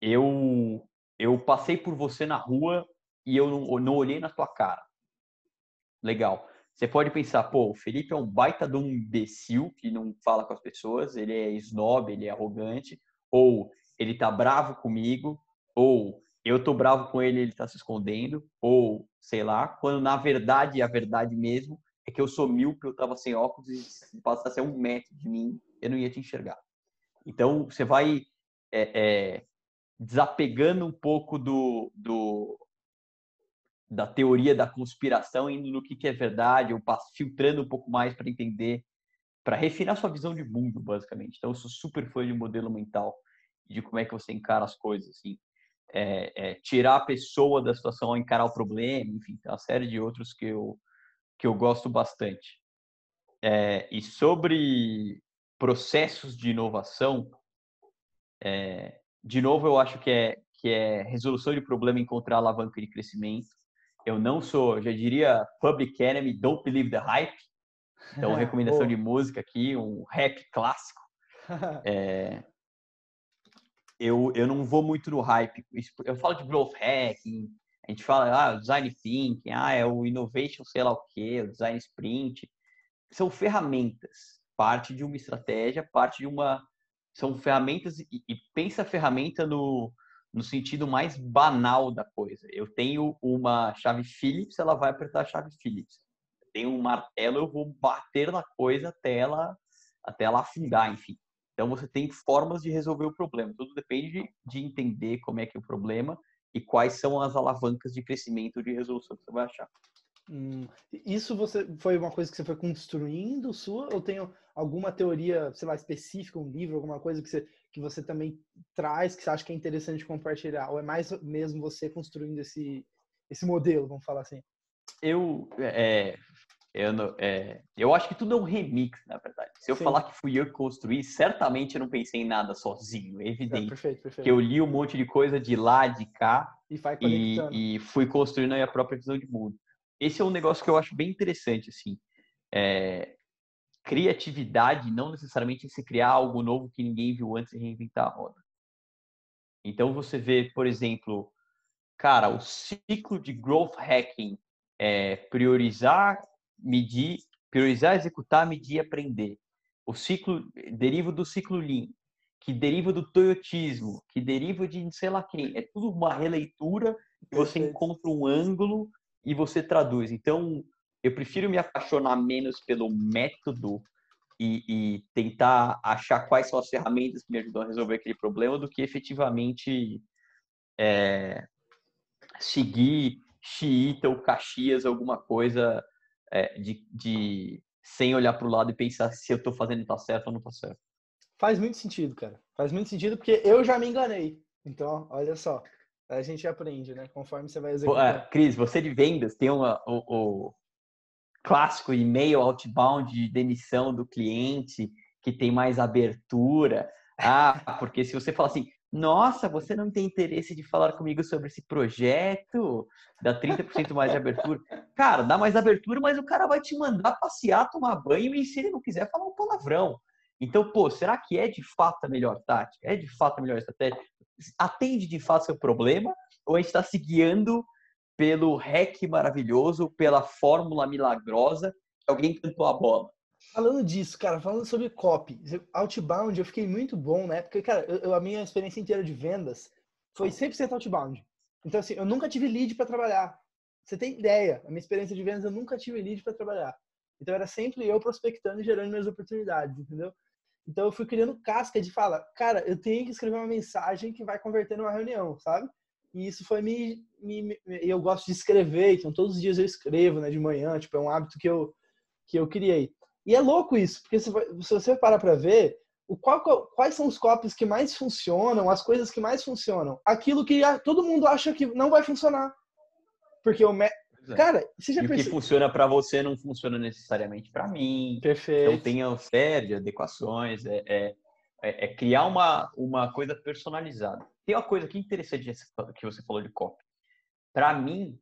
eu eu passei por você na rua e eu não, não olhei na tua cara. Legal. Você pode pensar, pô, o Felipe é um baita de um imbecil que não fala com as pessoas, ele é snob, ele é arrogante, ou ele tá bravo comigo, ou eu tô bravo com ele, ele tá se escondendo, ou sei lá, quando na verdade, a verdade mesmo é que eu sou míope, eu tava sem óculos e se passasse um metro de mim, eu não ia te enxergar. Então, você vai é, é, desapegando um pouco do, do, da teoria da conspiração, indo no que, que é verdade, ou filtrando um pouco mais para entender, para refinar sua visão de mundo, basicamente. Então, eu sou super fã de modelo mental, de como é que você encara as coisas, assim. É, é, tirar a pessoa da situação, encarar o problema, enfim, tem uma série de outros que eu, que eu gosto bastante. É, e sobre processos de inovação, é, de novo, eu acho que é, que é resolução de problema encontrar alavanca de crescimento. Eu não sou, já diria, public enemy, don't believe the hype. Então, recomendação de música aqui, um rap clássico. É, eu, eu não vou muito no hype. Eu falo de growth hacking, a gente fala, ah, design thinking, ah, é o innovation sei lá o quê, o design sprint. São ferramentas, parte de uma estratégia, parte de uma... São ferramentas, e, e pensa a ferramenta no, no sentido mais banal da coisa. Eu tenho uma chave Phillips, ela vai apertar a chave Phillips. Eu tenho um martelo, eu vou bater na coisa até ela, até ela afundar, enfim. Então você tem formas de resolver o problema. Tudo depende de entender como é que é o problema e quais são as alavancas de crescimento de resolução que você vai achar.
Hum, isso você foi uma coisa que você foi construindo sua ou tem alguma teoria, sei lá, específica, um livro, alguma coisa que você, que você também traz que você acha que é interessante compartilhar? Ou é mais mesmo você construindo esse, esse modelo, vamos falar assim?
Eu, é, eu, é, eu acho que tudo é um remix, na verdade. Se eu Sim. falar que fui eu que construí, certamente eu não pensei em nada sozinho, é evidente. É, perfeito, perfeito. Que eu li um monte de coisa de lá, de cá, e, e, e, fui construindo a minha própria visão de mundo. Esse é um negócio que eu acho bem interessante, assim. É, criatividade não necessariamente é se criar algo novo que ninguém viu antes e reinventar a roda. Então você vê, por exemplo, cara, o ciclo de growth hacking é priorizar, medir, priorizar, executar, medir e aprender. O ciclo deriva do ciclo Lean, que deriva do toyotismo, que deriva de sei lá quem. É tudo uma releitura, você encontra um ângulo e você traduz. Então, eu prefiro me apaixonar menos pelo método e, e, tentar achar quais são as ferramentas que me ajudam a resolver aquele problema do que efetivamente é, seguir xiita ou caxias, alguma coisa é, de, de, sem olhar para o lado e pensar se eu estou fazendo tá certo ou não está certo.
Faz muito sentido, cara. Faz muito sentido porque eu já me enganei. Então, olha só, a gente aprende, né? Conforme você vai executar.
É, Cris, você de vendas tem uma, o, o clássico e-mail outbound de demissão do cliente que tem mais abertura. Ah, porque se você fala assim, nossa, você não tem interesse de falar comigo sobre esse projeto? Dá 30% mais de abertura. Cara, dá mais abertura, mas o cara vai te mandar passear, tomar banho e se ele não quiser falar um palavrão. Então, pô, será que é de fato a melhor tática? É de fato a melhor estratégia? Atende de fato seu problema? Ou a gente está se guiando pelo hack maravilhoso, pela fórmula milagrosa alguém cantou a bola?
Falando disso, cara, falando sobre copy, outbound, eu fiquei muito bom na época. Cara, eu, a minha experiência inteira de vendas foi 100% outbound. Então, assim, eu nunca tive lead para trabalhar. Você tem ideia? A minha experiência de vendas, eu nunca tive lead para trabalhar. Então, era sempre eu prospectando e gerando minhas oportunidades, entendeu? Então, eu fui criando casca de falar, cara, eu tenho que escrever uma mensagem que vai converter numa reunião, sabe? E isso foi me, me, me, eu gosto de escrever, então todos os dias eu escrevo, né, de manhã, tipo, é um hábito que eu que eu criei. E é louco isso, porque se, você parar para ver, o qual, quais são os copies que mais funcionam, as coisas que mais funcionam? Aquilo que todo mundo acha que não vai funcionar. Porque o me... É. Cara,
você já e percebe... o que funciona para você não funciona necessariamente para mim.
Perfeito.
Então tem uma série de adequações, é, é, é, é, criar uma, uma coisa personalizada. Tem uma coisa que interessante que você falou de copy. Para mim,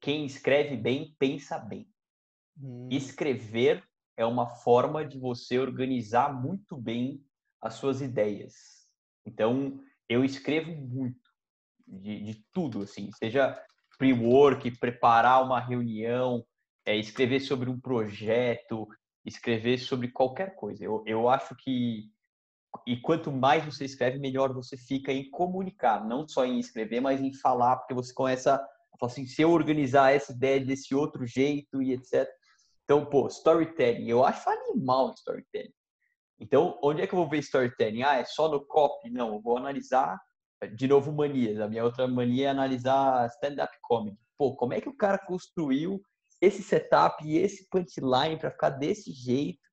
quem escreve bem, pensa bem. Hum. Escrever é uma forma de você organizar muito bem as suas ideias. Então, eu escrevo muito de, de tudo, assim, seja pre-work, preparar uma reunião, é, escrever sobre um projeto, escrever sobre qualquer coisa. Eu, eu acho que e quanto mais você escreve, melhor você fica em comunicar, não só em escrever, mas em falar, porque você começa a falar assim, se eu organizar essa ideia desse outro jeito e etc. Então, pô, storytelling, eu acho animal storytelling. Então, onde é que eu vou ver storytelling? Ah, é só no copy? Não, eu vou analisar, de novo, manias. A minha outra mania é analisar stand-up comedy. Pô, como é que o cara construiu esse setup e esse punchline para ficar desse jeito?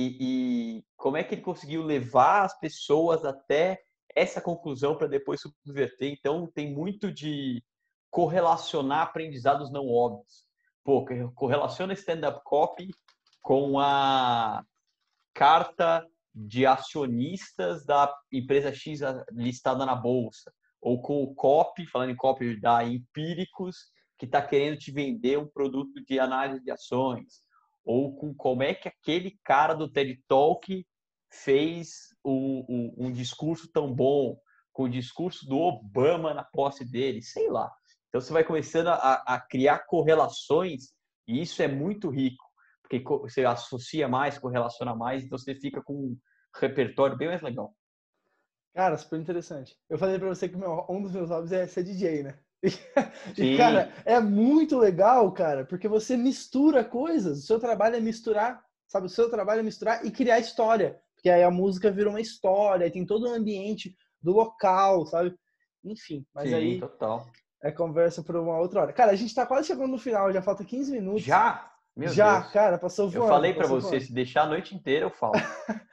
E, e, como é que ele conseguiu levar as pessoas até essa conclusão para depois subverter? Então, tem muito de correlacionar aprendizados não óbvios pô, correlaciona stand-up copy com a carta de acionistas da empresa X listada na bolsa, ou com o copy, falando em copy da Empíricos, que está querendo te vender um produto de análise de ações, ou com como é que aquele cara do TED Talk fez um, um, um discurso tão bom, com o discurso do Obama na posse dele, sei lá. Então você vai começando a, a criar correlações e isso é muito rico, porque você associa mais, correlaciona mais, então você fica com um repertório bem mais legal.
Cara, super interessante. Eu falei para você que meu, um dos meus hobbies é ser DJ, né? E, cara, é muito legal, cara, porque você mistura coisas. O seu trabalho é misturar, sabe? O seu trabalho é misturar e criar história. Porque aí a música virou uma história, tem todo o ambiente do local, sabe? Enfim, mas
Sim,
aí.
Total
é conversa por uma outra hora. Cara, a gente tá quase chegando no final, já falta 15 minutos.
Já?
Meu já, Deus. cara, passou voando.
Eu falei para você, voando. se deixar a noite inteira, eu falo.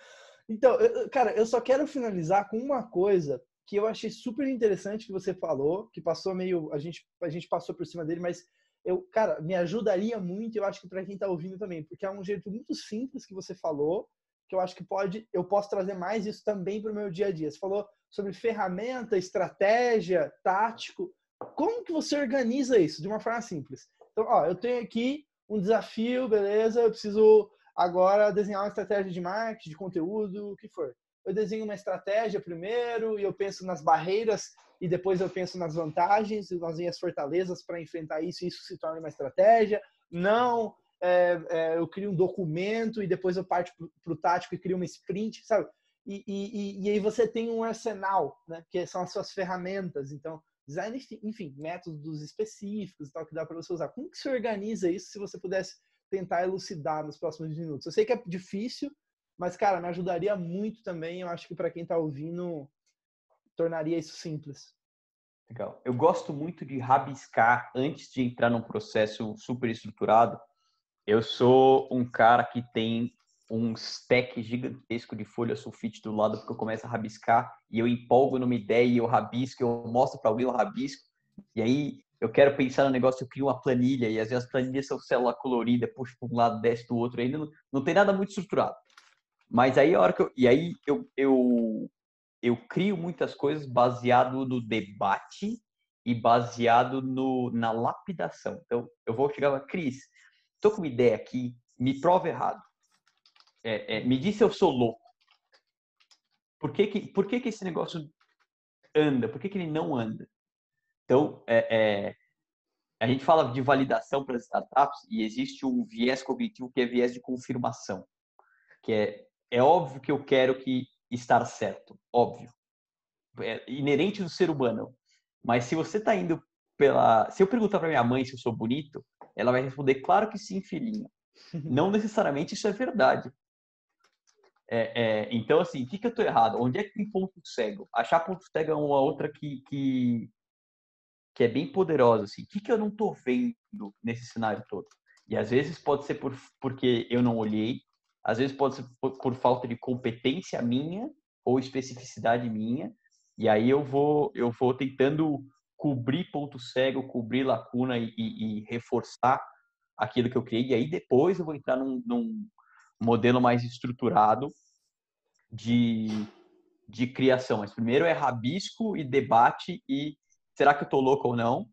então, eu, cara, eu só quero finalizar com uma coisa que eu achei super interessante que você falou, que passou meio. A gente, a gente passou por cima dele, mas eu, cara, me ajudaria muito, eu acho que para quem tá ouvindo também, porque é um jeito muito simples que você falou, que eu acho que pode, eu posso trazer mais isso também para o meu dia a dia. Você falou sobre ferramenta, estratégia, tático como que você organiza isso de uma forma simples? Então, ó, eu tenho aqui um desafio, beleza? Eu preciso agora desenhar uma estratégia de marketing, de conteúdo, o que for. Eu desenho uma estratégia primeiro e eu penso nas barreiras e depois eu penso nas vantagens e nas minhas fortalezas para enfrentar isso e isso se torna uma estratégia. Não, é, é, eu crio um documento e depois eu parto para o tático e crio uma sprint, sabe? E, e, e, aí você tem um arsenal, né? Que são as suas ferramentas. Então, design, enfim, métodos específicos, tal que dá para você usar. Como que se organiza isso? Se você pudesse tentar elucidar nos próximos minutos. Eu sei que é difícil, mas cara, me ajudaria muito também. Eu acho que para quem está ouvindo, tornaria isso simples.
Legal. Eu gosto muito de rabiscar antes de entrar num processo super estruturado. Eu sou um cara que tem um stack gigantesco de folha sulfite do lado porque eu começo a rabiscar e eu empolgo numa ideia e eu rabisco, eu mostro para alguém, eu rabisco. E aí eu quero pensar no negócio, eu crio uma planilha e às vezes as planilhas são célula colorida, puxo para um lado, desce do outro, ainda não, não tem nada muito estruturado. Mas aí a hora que eu, e aí eu, eu eu crio muitas coisas baseado no debate e baseado no, na lapidação. Então, eu vou chegar para Cris, estou com uma ideia aqui, me prova errado. É, é, me diz se eu sou louco. Por que que, por que que esse negócio anda? Por que que ele não anda? Então, é, é a gente fala de validação para as startups e existe um viés cognitivo que é viés de confirmação, que é é óbvio que eu quero que estar certo, óbvio. É inerente do ser humano. Mas se você está indo pela. Se eu perguntar para minha mãe se eu sou bonito, ela vai responder, claro que sim, filhinho. Não necessariamente isso é verdade. É, é, então, assim, o que, que eu estou errado? Onde é que tem ponto cego? Achar ponto cego é uma outra que, que, que é bem poderosa. Assim. O que, que eu não estou vendo nesse cenário todo? E às vezes pode ser por, porque eu não olhei, às vezes pode ser por, por falta de competência minha ou especificidade minha. E aí eu vou eu vou tentando cobrir ponto cego, cobrir lacuna e, e, e reforçar aquilo que eu criei. E aí depois eu vou entrar num, num modelo mais estruturado de, de criação. Mas primeiro é rabisco e debate e será que eu estou louco ou não?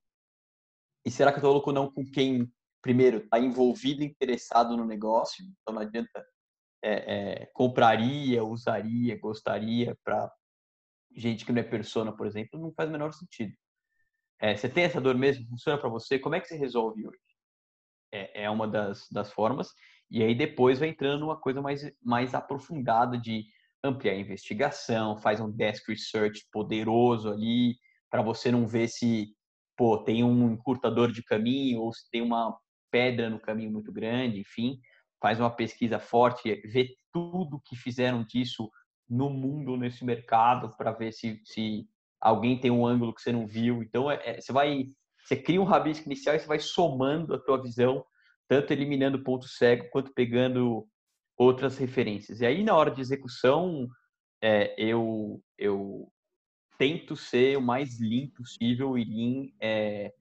E será que eu estou louco ou não com quem, primeiro, está envolvido, interessado no negócio? Então não adianta é, é, compraria, usaria, gostaria para gente que não é persona, por exemplo, não faz o menor sentido. É, você tem essa dor mesmo? Funciona para você? Como é que você resolve hoje? É, é uma das, das formas. E aí depois vai entrando uma coisa mais, mais aprofundada de ampliar a investigação, faz um desk research poderoso ali, para você não ver se pô, tem um encurtador de caminho ou se tem uma pedra no caminho muito grande, enfim faz uma pesquisa forte, vê tudo que fizeram disso no mundo, nesse mercado, para ver se, se alguém tem um ângulo que você não viu. Então, é, é, você vai, você cria um rabisco inicial e você vai somando a tua visão, tanto eliminando ponto cego quanto pegando outras referências. E aí, na hora de execução, é, eu, eu tento ser o mais lean possível e lean é,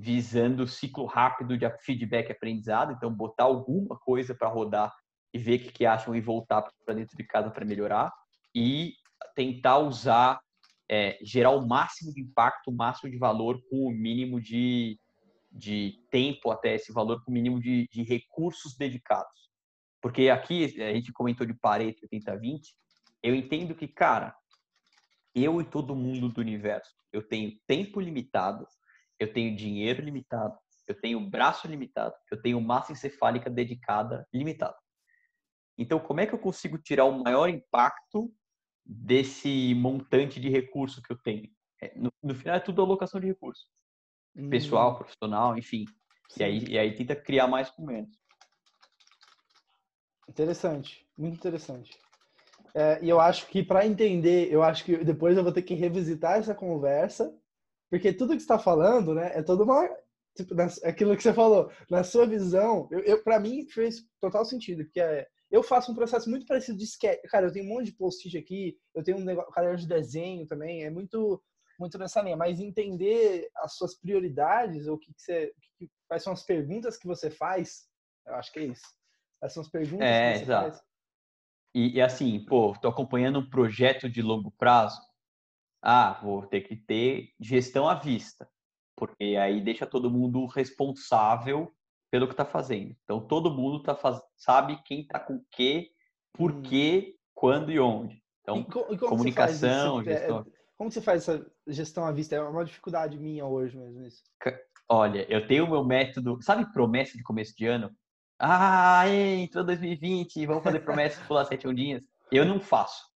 visando ciclo rápido de feedback aprendizado, então botar alguma coisa para rodar e ver o que, que acham e voltar para dentro de casa para melhorar. E tentar usar, é, gerar o máximo de impacto, o máximo de valor com o mínimo de, de tempo até esse valor, com o mínimo de, de recursos dedicados. Porque aqui, a gente comentou de Pareto 80-20, eu entendo que, cara, eu e todo mundo do universo, eu tenho tempo limitado, eu tenho dinheiro limitado, eu tenho braço limitado, eu tenho massa encefálica dedicada limitada. Então, como é que eu consigo tirar o maior impacto desse montante de recurso que eu tenho? É, no, no, final é tudo alocação de recurso. Hum. Pessoal, profissional, enfim. E aí, e aí tenta criar mais com menos.
Interessante, muito interessante. É, e eu acho que para entender, eu acho que depois eu vou ter que revisitar essa conversa porque tudo que está falando, né, é toda uma tipo, aquilo que você falou, na sua visão, eu, eu para mim fez total sentido, porque é, eu faço um processo muito parecido de sketch. Cara, eu tenho um monte de post-it aqui, eu tenho um negócio, caderno de desenho também, é muito muito nessa linha, mas entender as suas prioridades, ou o que, que você, quais são as perguntas que você faz, eu acho que é isso. Quais são as perguntas
é,
que você
exato.
faz.
E, e assim, pô, tô acompanhando um projeto de longo prazo, ah, vou ter que ter gestão à vista, porque aí deixa todo mundo responsável pelo que está fazendo. Então todo mundo tá faz... sabe quem está com o quê, por hum. quê, quando e onde. Então, e co e comunicação, gestão.
É, como você faz essa gestão à vista? É uma dificuldade minha hoje mesmo isso.
Olha, eu tenho o meu método, sabe promessa de começo de ano? Ah, entrou 2020, vamos fazer promessa de pular sete ondinhas. Eu não faço.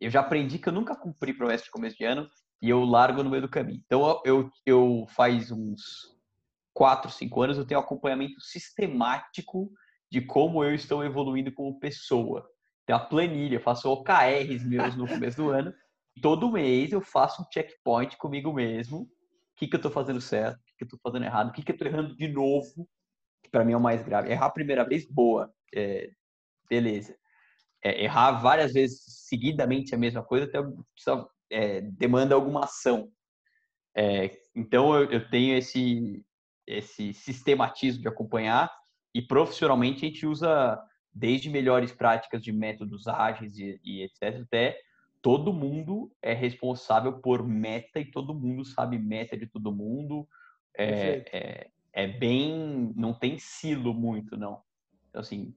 Eu já aprendi que eu nunca cumpri promessa de começo de ano e eu largo no meio do caminho. Então, eu, eu faz uns quatro, cinco anos, eu tenho acompanhamento sistemático de como eu estou evoluindo como pessoa. Tenho a planilha, faço OKRs meus no começo do ano. Todo mês eu faço um checkpoint comigo mesmo. O que, que eu estou fazendo certo, o que, que eu estou fazendo errado, o que, que eu estou errando de novo que para mim é o mais grave. Errar a primeira vez, boa, é, beleza. É, errar várias vezes seguidamente a mesma coisa até precisa, é, demanda alguma ação. É, então eu, eu, tenho esse esse sistematismo de acompanhar e profissionalmente a gente usa desde melhores práticas de métodos ágeis e, e etc até todo mundo é responsável por meta e todo mundo sabe meta de todo mundo. É, é, é bem. não tem silo muito, não. Então, assim,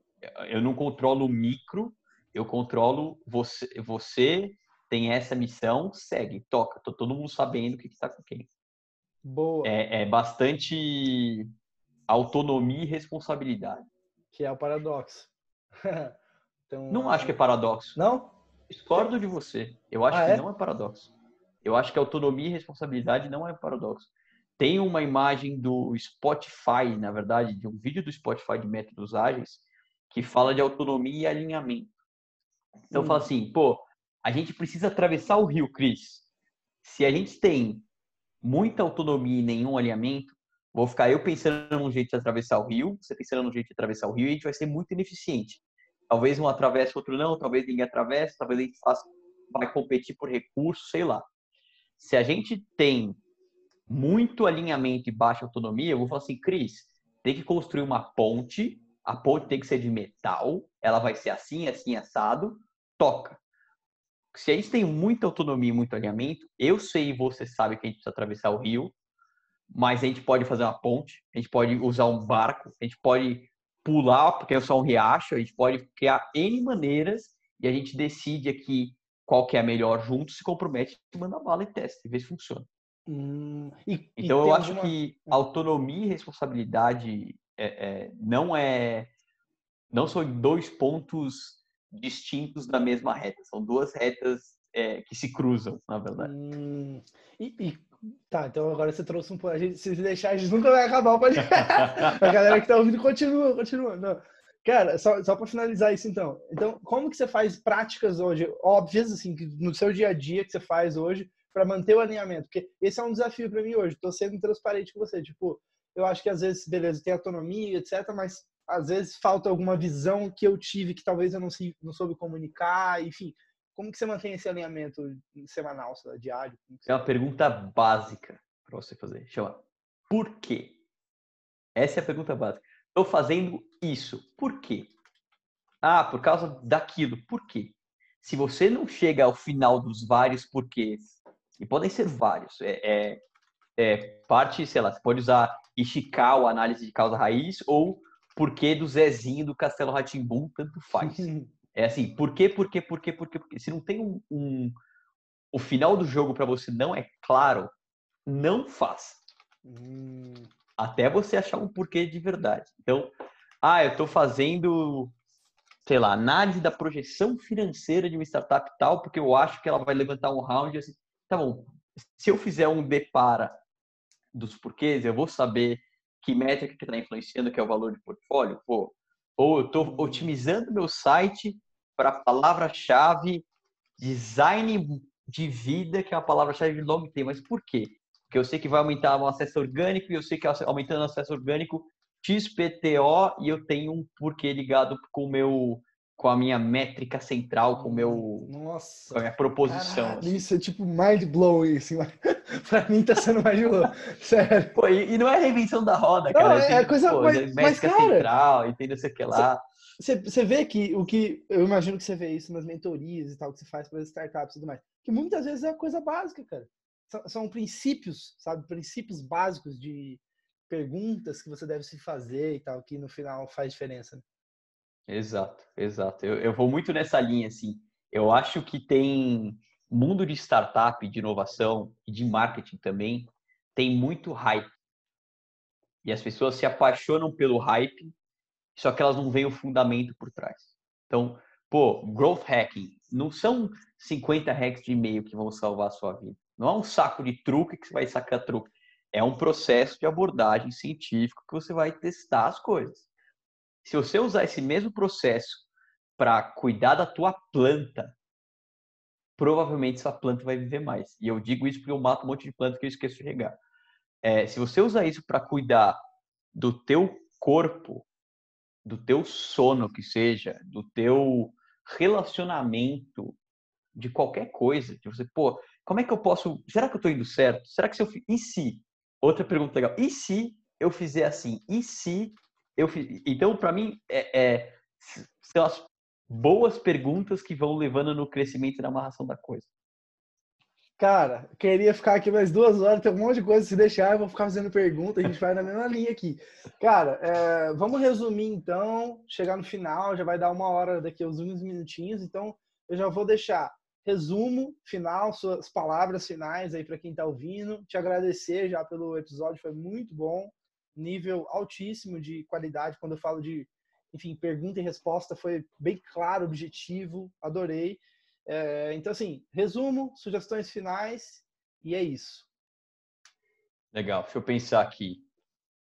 eu não controlo o micro, eu controlo você, você tem essa missão, segue, toca. Tô todo mundo sabendo o que está com quem.
Boa.
É, é, bastante autonomia e responsabilidade.
Que é o paradoxo.
então, não acho que é paradoxo.
Não?
Discordo de você. Eu acho ah, que é? não é paradoxo. Eu acho que autonomia e responsabilidade não é paradoxo. Tem uma imagem do Spotify, na verdade, de um vídeo do Spotify de métodos ágeis, que fala de autonomia e alinhamento. Então, fala assim, pô, a gente precisa atravessar o rio, Cris. Se a gente tem muita autonomia e nenhum alinhamento, vou ficar eu pensando num jeito de atravessar o rio, você pensando num jeito de atravessar o rio, e a gente vai ser muito ineficiente. Talvez um atravesse, outro não, talvez ninguém atravesse, talvez a gente faça, vai competir por recurso, sei lá. Se a gente tem muito alinhamento e baixa autonomia, eu vou falar assim, Cris, tem que construir uma ponte, a ponte tem que ser de metal, ela vai ser assim, assim, assado, toca. Se a gente tem muita autonomia e muito alinhamento, eu sei e você sabe que a gente precisa atravessar o rio, mas a gente pode fazer uma ponte, a gente pode usar um barco, a gente pode pular, porque é só um riacho, a gente pode criar N maneiras e a gente decide aqui qual que é a melhor junto, se compromete, manda bala e testa, e vê se funciona.
Hum,
e, então, e eu acho alguma... que hum. autonomia e responsabilidade é, é, não é não são dois pontos distintos da mesma reta, são duas retas é, que se cruzam, na verdade.
Hum, e, e, tá, então agora você trouxe um pouco. Se deixar, a gente nunca vai acabar o podcast. a galera que tá ouvindo continua, continua. Não. Cara, só, só para finalizar isso então. Então, como que você faz práticas hoje, óbvias, assim, no seu dia a dia que você faz hoje, para manter o alinhamento, porque esse é um desafio para mim hoje. Estou sendo transparente com você, tipo, eu acho que às vezes, beleza, tem autonomia, etc, mas às vezes falta alguma visão que eu tive que talvez eu não, se, não soube comunicar, enfim. Como que você mantém esse alinhamento semanal, diário?
É uma pergunta básica para você fazer. Chama por quê? Essa é a pergunta básica. Estou fazendo isso. Por quê? Ah, por causa daquilo. Por quê? Se você não chega ao final dos vários porquês e podem ser vários. É, é, é parte, sei lá, você pode usar Ishikawa, análise de causa raiz, ou porquê do Zezinho do Castelo Ratimbum, tanto faz. é assim, por quê, por quê, por quê, por quê, por quê? Se não tem um, um o final do jogo para você não é claro, não faça. Hum. Até você achar um porquê de verdade. Então, ah, eu estou fazendo, sei lá, análise da projeção financeira de uma startup tal, porque eu acho que ela vai levantar um round assim tá bom, se eu fizer um depara dos porquês, eu vou saber que métrica que está influenciando, que é o valor de portfólio, pô. Ou eu estou otimizando meu site para a palavra-chave design de vida, que é a palavra-chave de long term. Mas por quê? Porque eu sei que vai aumentar o acesso orgânico e eu sei que aumentando o acesso orgânico, XPTO, e eu tenho um porquê ligado com o meu com a minha métrica central, com o meu
Nossa,
com a minha proposição.
Caralho, assim. Isso é tipo mind blowing, assim, pra mim tá sendo mais louco. Sério.
Pô, e, e, não é reinvenção da roda, cara. Não,
é, é coisa pô, mas,
métrica mas, cara, central, entendeu? Sei que lá.
Você vê que o que eu imagino que você vê isso nas mentorias e tal que você faz para as startups e tudo mais, que muitas vezes é a coisa básica, cara. São, são princípios, sabe, princípios básicos de perguntas que você deve se fazer e tal, que no final faz diferença. Né?
Exato, exato. Eu, eu vou muito nessa linha, assim. Eu acho que tem mundo de startup, de inovação e de marketing também, tem muito hype. E as pessoas se apaixonam pelo hype, só que elas não veem o fundamento por trás. Então, pô, growth hacking não são 50 hacks de e-mail que vão salvar a sua vida. Não é um saco de truque que você vai sacar truque. É um processo de abordagem científica que você vai testar as coisas. Se você usar esse mesmo processo para cuidar da tua planta, provavelmente essa planta vai viver mais. E eu digo isso porque eu mato um monte de planta que eu esqueço de regar. É, se você usar isso para cuidar do teu corpo, do teu sono que seja, do teu relacionamento, de qualquer coisa, de você, pô, como é que eu posso, será que eu estou indo certo? Será que se eu, e se? Outra pergunta legal, e se eu fizer assim? E se eu fiz? Então, para mim, é, é, são as boas perguntas que vão levando no crescimento e na amarração da coisa.
Cara, queria ficar aqui mais duas horas, tem um monte de coisa. Se deixar, eu vou ficar fazendo pergunta, a gente vai na mesma linha aqui. Cara, é, vamos resumir então, chegar no final, já vai dar uma hora daqui uns minutinhos, então eu já vou deixar resumo final, suas palavras finais aí para quem está ouvindo. Te agradecer já pelo episódio, foi muito bom, nível altíssimo de qualidade. Quando eu falo de, enfim, pergunta e resposta, foi bem claro, objetivo, adorei. É, então, assim, resumo, sugestões finais e é isso.
Legal, deixa eu pensar aqui.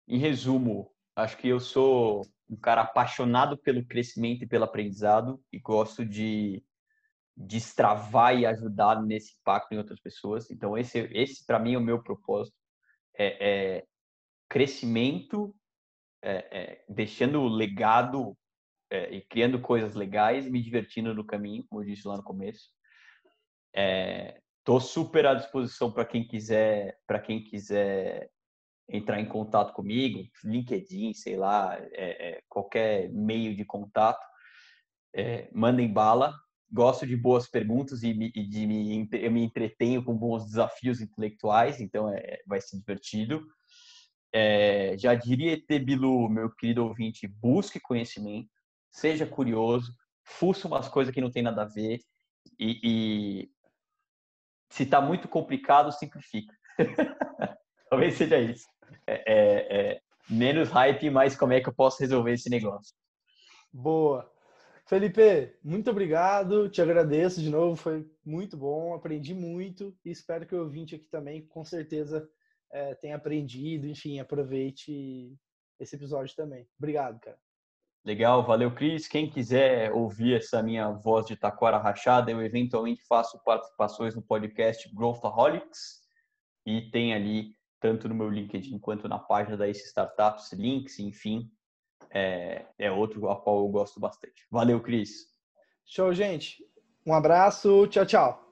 Em resumo, acho que eu sou um cara apaixonado pelo crescimento e pelo aprendizado e gosto de destravar e ajudar nesse impacto em outras pessoas. Então, esse, esse para mim, é o meu propósito. É, é crescimento, é, é, deixando legado é, e criando coisas legais me divertindo no caminho, como eu disse lá no começo. Estou é, super à disposição para quem quiser, para quem quiser entrar em contato comigo, LinkedIn, sei lá, é, é, qualquer meio de contato, mandem bala. Gosto de boas perguntas e, me, e de me, eu me entretenho com bons desafios intelectuais, então vai ser divertido. É, já diria Tebilu, meu querido ouvinte, busque conhecimento, seja curioso, fuça umas coisas que não tem nada a ver e, e se está muito complicado, simplifica. Talvez seja isso. É, é, é, menos hype, mas como é que eu posso resolver esse negócio?
Boa. Felipe, muito obrigado, te agradeço de novo, foi muito bom, aprendi muito e espero que o ouvinte aqui também, com certeza, é, tenha aprendido, enfim, aproveite esse episódio também. Obrigado, cara.
Legal, valeu, Cris. Quem quiser ouvir essa minha voz de taquara rachada, eu eventualmente faço participações no podcast Growthaholics e tem ali, tanto no meu LinkedIn quanto na página da Ace Startups, links, enfim, é, é outro a qual eu gosto bastante. Valeu, Cris.
Show, gente. Um abraço. Tchau, tchau.